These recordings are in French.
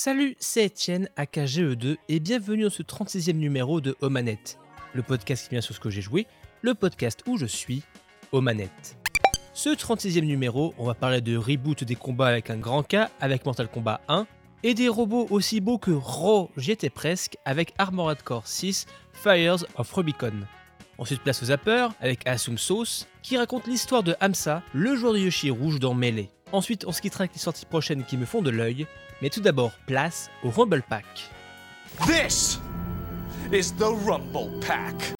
Salut, c'est Etienne, AKGE2, et bienvenue dans ce 36e numéro de Omanette, le podcast qui vient sur ce que j'ai joué, le podcast où je suis, Omanette. Ce 36e numéro, on va parler de reboot des combats avec un grand K avec Mortal Kombat 1, et des robots aussi beaux que Raw, j'y presque, avec Armored Core 6, Fires of Rubicon. Ensuite place aux zappers avec Assume Sauce, qui raconte l'histoire de Hamsa, le joueur de Yoshi rouge dans Melee. Ensuite on se quittera avec les sorties prochaines qui me font de l'œil, mais tout d'abord place au Rumble Pack. This is the Rumble Pack.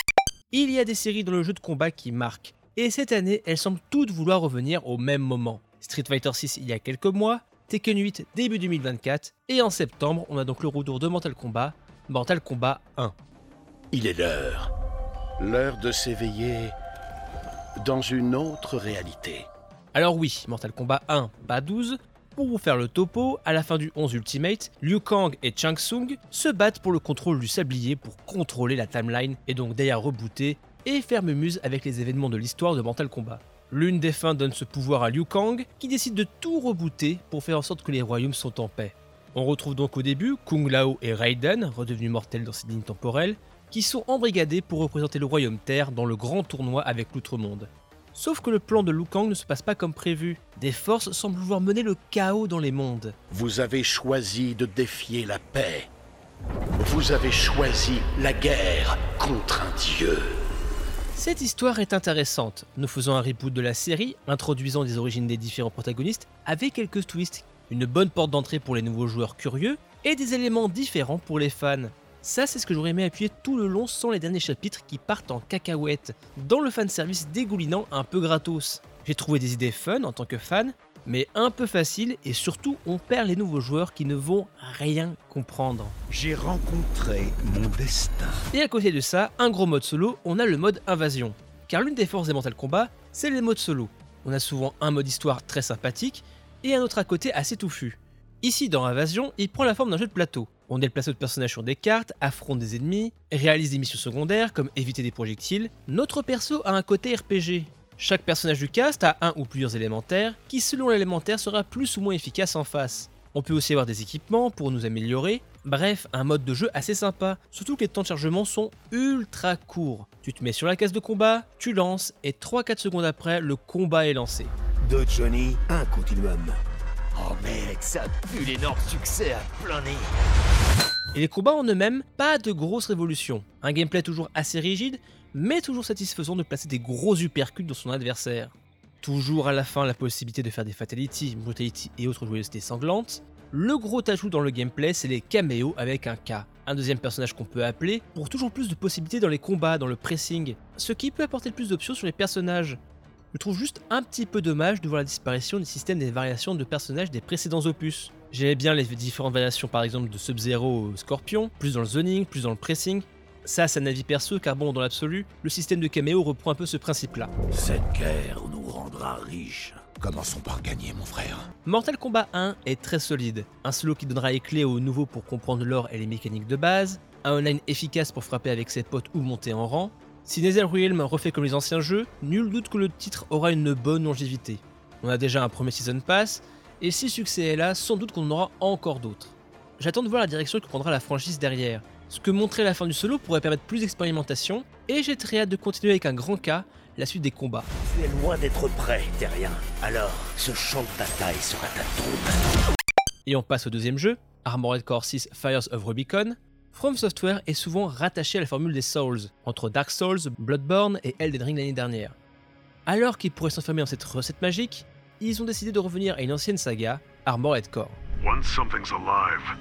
Il y a des séries dans le jeu de combat qui marquent, et cette année elles semblent toutes vouloir revenir au même moment. Street Fighter 6 il y a quelques mois, Tekken 8 début 2024, et en septembre on a donc le retour de Mortal Kombat, Mortal Kombat 1. Il est l'heure. L'heure de s'éveiller dans une autre réalité. Alors oui, Mortal Kombat 1, pas 12. Pour vous faire le topo, à la fin du 11 Ultimate, Liu Kang et Chang Tsung se battent pour le contrôle du sablier pour contrôler la timeline et donc d'ailleurs rebooter et faire muse avec les événements de l'histoire de Mortal Kombat. L'une des fins donne ce pouvoir à Liu Kang qui décide de tout rebooter pour faire en sorte que les royaumes sont en paix. On retrouve donc au début Kung Lao et Raiden, redevenus mortels dans ces lignes temporelles, qui sont embrigadés pour représenter le royaume Terre dans le grand tournoi avec l'Outre-Monde. Sauf que le plan de Liu Kang ne se passe pas comme prévu. Des forces semblent vouloir mener le chaos dans les mondes. Vous avez choisi de défier la paix. Vous avez choisi la guerre contre un dieu. Cette histoire est intéressante. Nous faisons un reboot de la série, introduisant des origines des différents protagonistes, avec quelques twists, une bonne porte d'entrée pour les nouveaux joueurs curieux, et des éléments différents pour les fans. Ça, c'est ce que j'aurais aimé appuyer tout le long sans les derniers chapitres qui partent en cacahuète, dans le fanservice dégoulinant un peu gratos. J'ai trouvé des idées fun en tant que fan, mais un peu facile et surtout on perd les nouveaux joueurs qui ne vont rien comprendre. J'ai rencontré mon destin. Et à côté de ça, un gros mode solo, on a le mode invasion. Car l'une des forces des Mortal Kombat, c'est les modes solo. On a souvent un mode histoire très sympathique et un autre à côté assez touffu. Ici, dans Invasion, il prend la forme d'un jeu de plateau. On déplace notre personnage sur des cartes, affronte des ennemis, réalise des missions secondaires comme éviter des projectiles. Notre perso a un côté RPG. Chaque personnage du cast a un ou plusieurs élémentaires qui, selon l'élémentaire, sera plus ou moins efficace en face. On peut aussi avoir des équipements pour nous améliorer. Bref, un mode de jeu assez sympa, surtout que les temps de chargement sont ultra courts. Tu te mets sur la case de combat, tu lances, et 3-4 secondes après, le combat est lancé. De Johnny, un continuum. Oh mec, ça pue l'énorme succès à plein nez. Et les combats en eux-mêmes, pas de grosses révolutions. Un gameplay toujours assez rigide, mais toujours satisfaisant de placer des gros uppercuts dans son adversaire. Toujours à la fin la possibilité de faire des fatalities, brutality et autres joyeusetés sanglantes. Le gros ajout dans le gameplay, c'est les caméos avec un K, un deuxième personnage qu'on peut appeler, pour toujours plus de possibilités dans les combats, dans le pressing, ce qui peut apporter plus d'options sur les personnages. Je trouve juste un petit peu dommage de voir la disparition des systèmes des variations de personnages des précédents opus. J'aimais bien les différentes variations par exemple de Sub-Zero au Scorpion, plus dans le zoning, plus dans le pressing. Ça, c'est un avis perso car bon, dans l'absolu, le système de caméo reprend un peu ce principe-là. Cette guerre nous rendra riches. Commençons par gagner, mon frère. Mortal Kombat 1 est très solide, un solo qui donnera les clés aux nouveaux pour comprendre l'or et les mécaniques de base, un online efficace pour frapper avec ses potes ou monter en rang. Si NetherRealm refait comme les anciens jeux, nul doute que le titre aura une bonne longévité. On a déjà un premier Season Pass, et si succès est là, sans doute qu'on en aura encore d'autres. J'attends de voir la direction que prendra la franchise derrière. Ce que montrer la fin du solo pourrait permettre plus d'expérimentation, et j'ai très hâte de continuer avec un grand cas, la suite des combats. Tu es loin d'être prêt, Terrien. Alors, ce champ de bataille sera ta tombe. Et on passe au deuxième jeu, Armored Core 6 Fires of Rubicon. From Software est souvent rattaché à la formule des Souls, entre Dark Souls, Bloodborne et Elden Ring l'année dernière. Alors qu'ils pourraient s'enfermer dans cette recette magique, ils ont décidé de revenir à une ancienne saga, Armored Core. Once something's alive,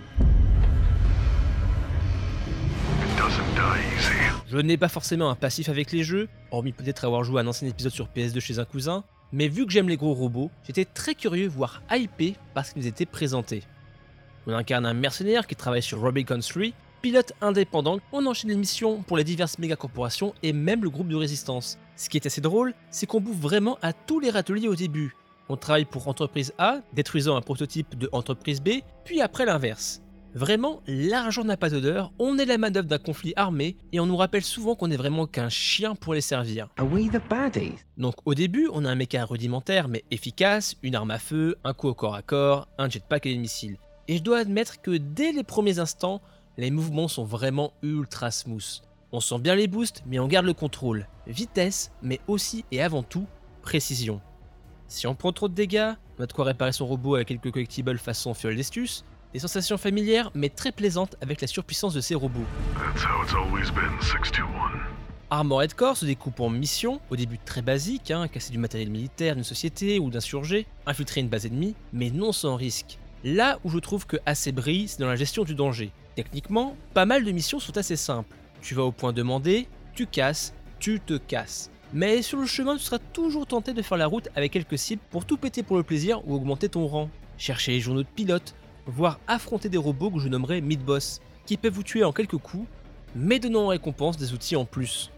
it doesn't die easy. Je n'ai pas forcément un passif avec les jeux, hormis peut-être avoir joué à un ancien épisode sur PS2 chez un cousin, mais vu que j'aime les gros robots, j'étais très curieux, voire hypé parce qu'ils nous étaient présentés. On incarne un mercenaire qui travaille sur Rubicon 3, pilote indépendant, on enchaîne les missions pour les diverses méga-corporations et même le groupe de résistance. Ce qui est assez drôle, c'est qu'on bouffe vraiment à tous les râteliers au début. On travaille pour entreprise A, détruisant un prototype de entreprise B, puis après l'inverse. Vraiment, l'argent n'a pas d'odeur, on est la manœuvre d'un conflit armé et on nous rappelle souvent qu'on est vraiment qu'un chien pour les servir. Are we the baddies? Donc au début, on a un méca rudimentaire mais efficace, une arme à feu, un coup au corps à corps, un jetpack et des missiles. Et je dois admettre que dès les premiers instants, les mouvements sont vraiment ultra smooth. On sent bien les boosts, mais on garde le contrôle. Vitesse, mais aussi et avant tout, précision. Si on prend trop de dégâts, on a de quoi réparer son robot avec quelques collectibles façon fiole d'estus, des sensations familières mais très plaisantes avec la surpuissance de ces robots. That's how it's always been, 621. Armored Core se découpe en missions, au début très basiques, hein, casser du matériel militaire d'une société ou d'insurgés, infiltrer une base ennemie, mais non sans risque. Là où je trouve que assez brille, c'est dans la gestion du danger. Techniquement, pas mal de missions sont assez simples. Tu vas au point demandé, tu casses, tu te casses. Mais sur le chemin, tu seras toujours tenté de faire la route avec quelques cibles pour tout péter pour le plaisir ou augmenter ton rang. Chercher les journaux de pilote, voire affronter des robots que je nommerai mid-boss, qui peuvent vous tuer en quelques coups, mais donnant en récompense des outils en plus.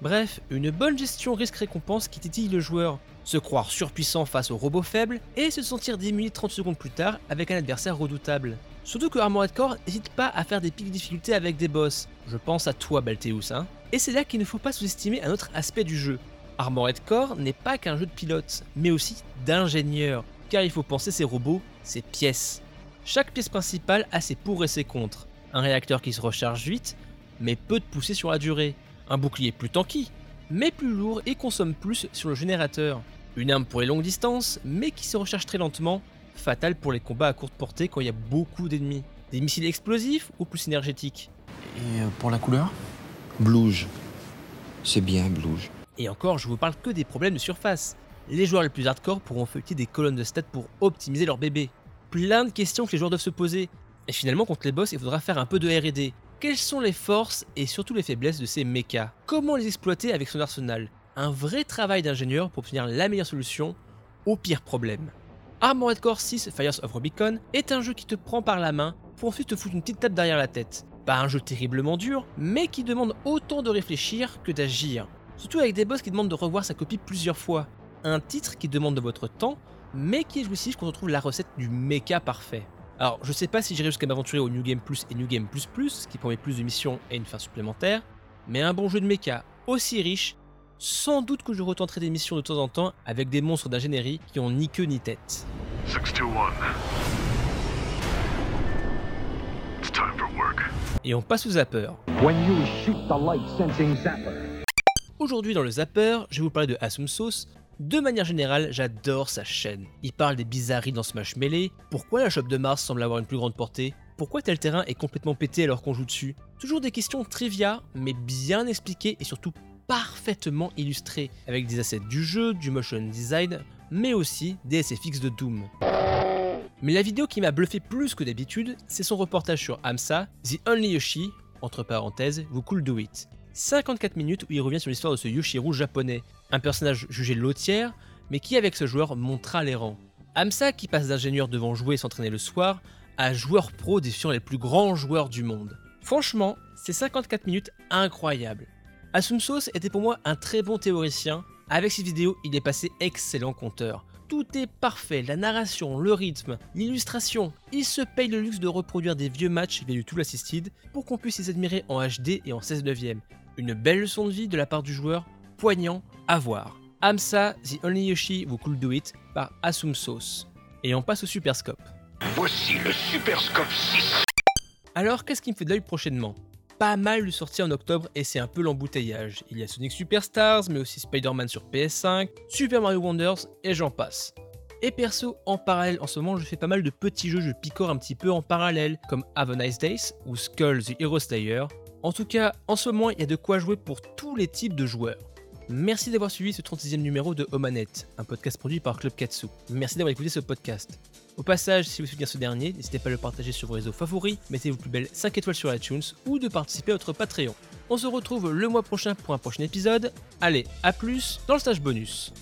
Bref, une bonne gestion risque-récompense qui titille le joueur, se croire surpuissant face aux robots faibles et se sentir démuni 30 secondes plus tard avec un adversaire redoutable. Surtout que Armored Core n'hésite pas à faire des pics de difficulté avec des boss. Je pense à toi Balteus, hein. Et c'est là qu'il ne faut pas sous-estimer un autre aspect du jeu. Armored Core n'est pas qu'un jeu de pilote, mais aussi d'ingénieur, car il faut penser ses robots, ses pièces. Chaque pièce principale a ses pour et ses contre. Un réacteur qui se recharge vite, mais peu de poussée sur la durée. Un bouclier plus tanky, mais plus lourd et consomme plus sur le générateur. Une arme pour les longues distances, mais qui se recharge très lentement, fatale pour les combats à courte portée quand il y a beaucoup d'ennemis. Des missiles explosifs ou plus énergétiques? Et euh, pour la couleur? Blouge. C'est bien, blouge. Et encore, je vous parle que des problèmes de surface. Les joueurs les plus hardcore pourront feuilleter des colonnes de stats pour optimiser leur bébé. Plein de questions que les joueurs doivent se poser. Et finalement, contre les boss, il faudra faire un peu de RD. Quelles sont les forces et surtout les faiblesses de ces mechas? Comment les exploiter avec son arsenal? Un vrai travail d'ingénieur pour obtenir la meilleure solution au pire problème. Armored Core 6 Fires of Rubicon est un jeu qui te prend par la main pour ensuite te foutre une petite tape derrière la tête. Pas un jeu terriblement dur, mais qui demande autant de réfléchir que d'agir. Surtout avec des boss qui demandent de revoir sa copie plusieurs fois. Un titre qui demande de votre temps, mais qui est jouissif quand on trouve la recette du mecha parfait. Alors, je sais pas si j'irai jusqu'à m'aventurer au New Game Plus et New Game Plus qui promet plus de missions et une fin supplémentaire, mais un bon jeu de mecha aussi riche, sans doute que je retenterai des missions de temps en temps avec des monstres d'ingénierie qui ont ni queue ni tête. 621. It's time for work. Et on passe au zapper. When you shoot the light sensing zapper. Aujourd'hui dans le Zapper, je vais vous parler de Asum Sauce. De manière générale, j'adore sa chaîne. Il parle des bizarreries dans Smash Melee, pourquoi la shop de Mars semble avoir une plus grande portée, pourquoi tel terrain est complètement pété alors qu'on joue dessus? Toujours des questions trivia, mais bien expliquées et surtout parfaitement illustrées, avec des assets du jeu, du motion design, mais aussi des SFX de Doom. Mais la vidéo qui m'a bluffé plus que d'habitude, c'est son reportage sur AMSA, The Only Yoshi, entre parenthèses, vous cool do it. 54 minutes où il revient sur l'histoire de ce Yoshiru japonais, un personnage jugé lotière, mais qui avec ce joueur montra les rangs. Amsa qui passe d'ingénieur devant jouer et s'entraîner le soir, à joueur pro défiant les plus grands joueurs du monde. Franchement, c'est 54 minutes incroyables. Asumsos était pour moi un très bon théoricien, avec ses vidéos il est passé excellent conteur. Tout est parfait, la narration, le rythme, l'illustration. Il se paye le luxe de reproduire des vieux matchs via du Tool Assisted pour qu'on puisse les admirer en HD et en 16 neuvième. Une belle leçon de vie de la part du joueur, poignant à voir. Amsa, The Only Yoshi Who Could Do It par Asumsos. Et on passe au Super Scope. Voici le Super Scope 6. Alors, qu'est-ce qui me fait de l'œil prochainement? Pas mal de sorties en octobre et c'est un peu l'embouteillage. Il y a Sonic Superstars, mais aussi Spider-Man sur PS5, Super Mario Wonders et j'en passe. Et perso, en parallèle, en ce moment, je fais pas mal de petits jeux, je picore un petit peu en parallèle, comme Have a Nice Days ou Skull the Hero Slayer. En tout cas, en ce moment, il y a de quoi jouer pour tous les types de joueurs. Merci d'avoir suivi ce 36e numéro de Omanette, un podcast produit par Club Katsu. Merci d'avoir écouté ce podcast. Au passage, si vous soutenez ce dernier, n'hésitez pas à le partager sur vos réseaux favoris, mettez vos plus belles 5 étoiles sur iTunes ou de participer à notre Patreon. On se retrouve le mois prochain pour un prochain épisode. Allez, à plus dans le stage bonus.